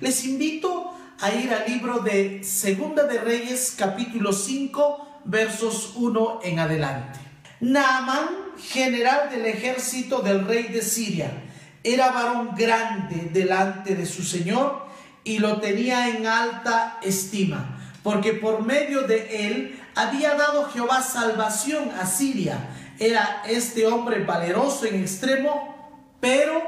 Les invito a ir al libro de Segunda de Reyes, capítulo 5, versos 1 en adelante. Naamán, general del ejército del rey de Siria, era varón grande delante de su señor y lo tenía en alta estima, porque por medio de él había dado Jehová salvación a Siria. Era este hombre valeroso en extremo, pero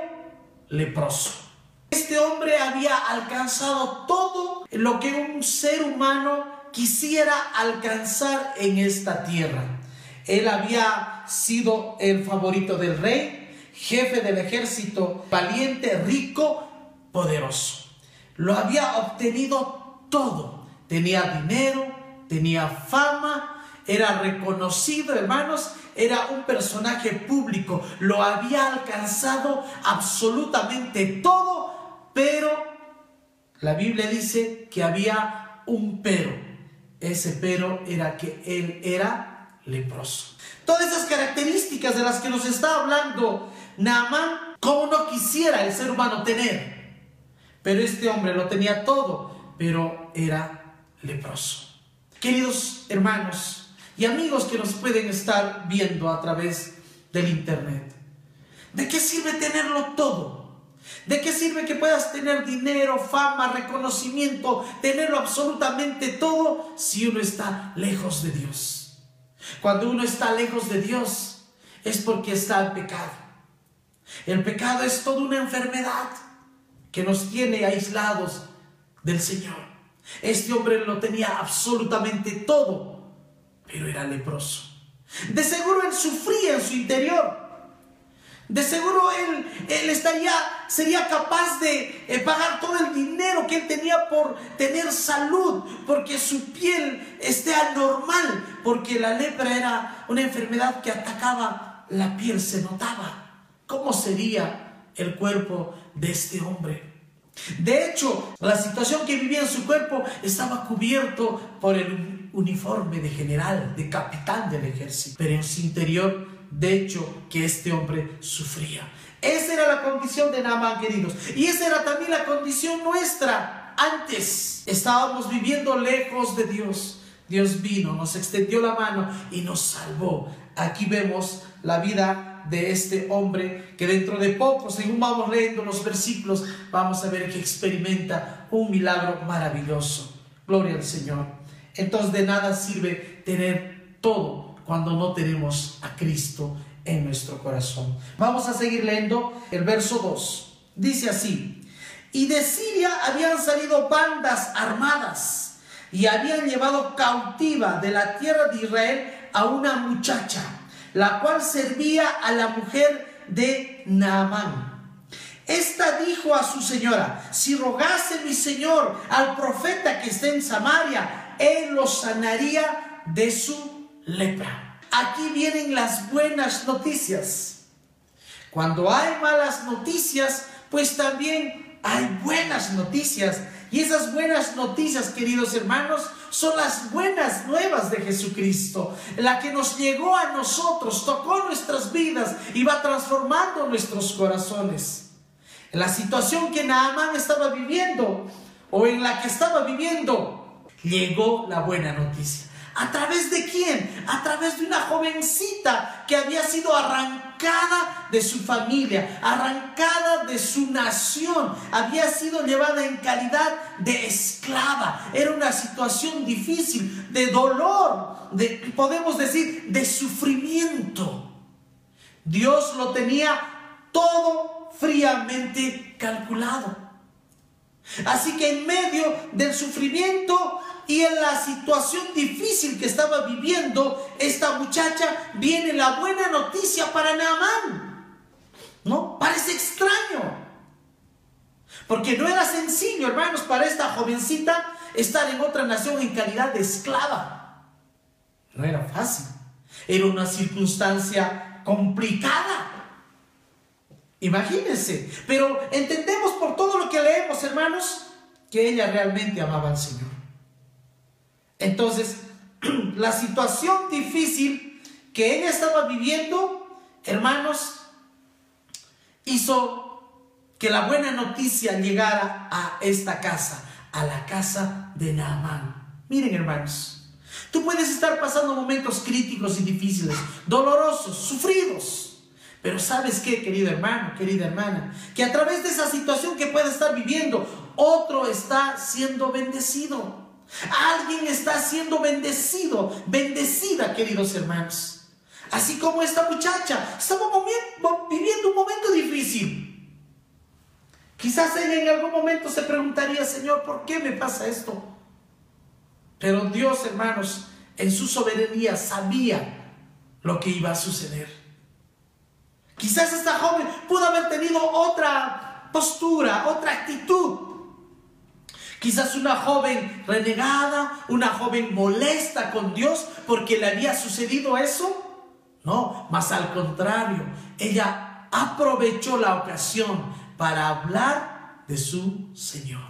leproso. Este hombre había alcanzado todo lo que un ser humano quisiera alcanzar en esta tierra. Él había sido el favorito del rey, jefe del ejército, valiente, rico, poderoso. Lo había obtenido todo. Tenía dinero, tenía fama, era reconocido, hermanos, era un personaje público, lo había alcanzado absolutamente todo, pero la Biblia dice que había un pero. Ese pero era que él era leproso. Todas esas características de las que nos está hablando Naamán, como no quisiera el ser humano tener. Pero este hombre lo tenía todo, pero era leproso. Queridos hermanos y amigos que nos pueden estar viendo a través del Internet, ¿de qué sirve tenerlo todo? ¿De qué sirve que puedas tener dinero, fama, reconocimiento, tenerlo absolutamente todo si uno está lejos de Dios? Cuando uno está lejos de Dios es porque está el pecado. El pecado es toda una enfermedad que nos tiene aislados del Señor. Este hombre lo tenía absolutamente todo, pero era leproso. De seguro él sufría en su interior. De seguro él, él estaría, sería capaz de eh, pagar todo el dinero que él tenía por tener salud, porque su piel esté anormal, porque la lepra era una enfermedad que atacaba la piel, se notaba. ¿Cómo sería el cuerpo de este hombre? De hecho, la situación que vivía en su cuerpo estaba cubierto por el uniforme de general, de capitán del ejército. Pero en su interior, de hecho, que este hombre sufría. Esa era la condición de Naamán, queridos. Y esa era también la condición nuestra. Antes estábamos viviendo lejos de Dios. Dios vino, nos extendió la mano y nos salvó. Aquí vemos la vida de este hombre que dentro de poco, según vamos leyendo los versículos, vamos a ver que experimenta un milagro maravilloso. Gloria al Señor. Entonces de nada sirve tener todo cuando no tenemos a Cristo en nuestro corazón. Vamos a seguir leyendo el verso 2. Dice así, y de Siria habían salido bandas armadas y habían llevado cautiva de la tierra de Israel a una muchacha la cual servía a la mujer de Naamán. Esta dijo a su señora, si rogase mi señor al profeta que está en Samaria, él lo sanaría de su lepra. Aquí vienen las buenas noticias. Cuando hay malas noticias, pues también hay buenas noticias. Y esas buenas noticias, queridos hermanos, son las buenas nuevas de Jesucristo, la que nos llegó a nosotros, tocó nuestras vidas y va transformando nuestros corazones. La situación que Naamán estaba viviendo o en la que estaba viviendo, llegó la buena noticia. ¿A través de quién? A través de una jovencita que había sido arrancada de su familia, arrancada de su nación, había sido llevada en calidad de esclava. Era una situación difícil, de dolor, de, podemos decir, de sufrimiento. Dios lo tenía todo fríamente calculado. Así que en medio del sufrimiento y en la situación difícil que estaba viviendo esta muchacha, viene la buena noticia para Naamán. ¿No? Parece extraño. Porque no era sencillo, hermanos, para esta jovencita estar en otra nación en calidad de esclava. No era fácil. Era una circunstancia complicada. Imagínense. Pero entendemos por todo lo que leemos, hermanos, que ella realmente amaba al Señor. Entonces, la situación difícil que ella estaba viviendo, hermanos, hizo que la buena noticia llegara a esta casa, a la casa de Naamán. Miren hermanos, tú puedes estar pasando momentos críticos y difíciles, dolorosos, sufridos. Pero sabes qué, querido hermano, querida hermana, que a través de esa situación que pueda estar viviendo, otro está siendo bendecido. Alguien está siendo bendecido, bendecida, queridos hermanos. Así como esta muchacha estaba viviendo un momento difícil. Quizás ella en algún momento se preguntaría, Señor, ¿por qué me pasa esto? Pero Dios, hermanos, en su soberanía sabía lo que iba a suceder. Quizás esta joven pudo haber tenido otra postura, otra actitud. Quizás una joven renegada, una joven molesta con Dios porque le había sucedido eso. No, más al contrario, ella aprovechó la ocasión para hablar de su Señor.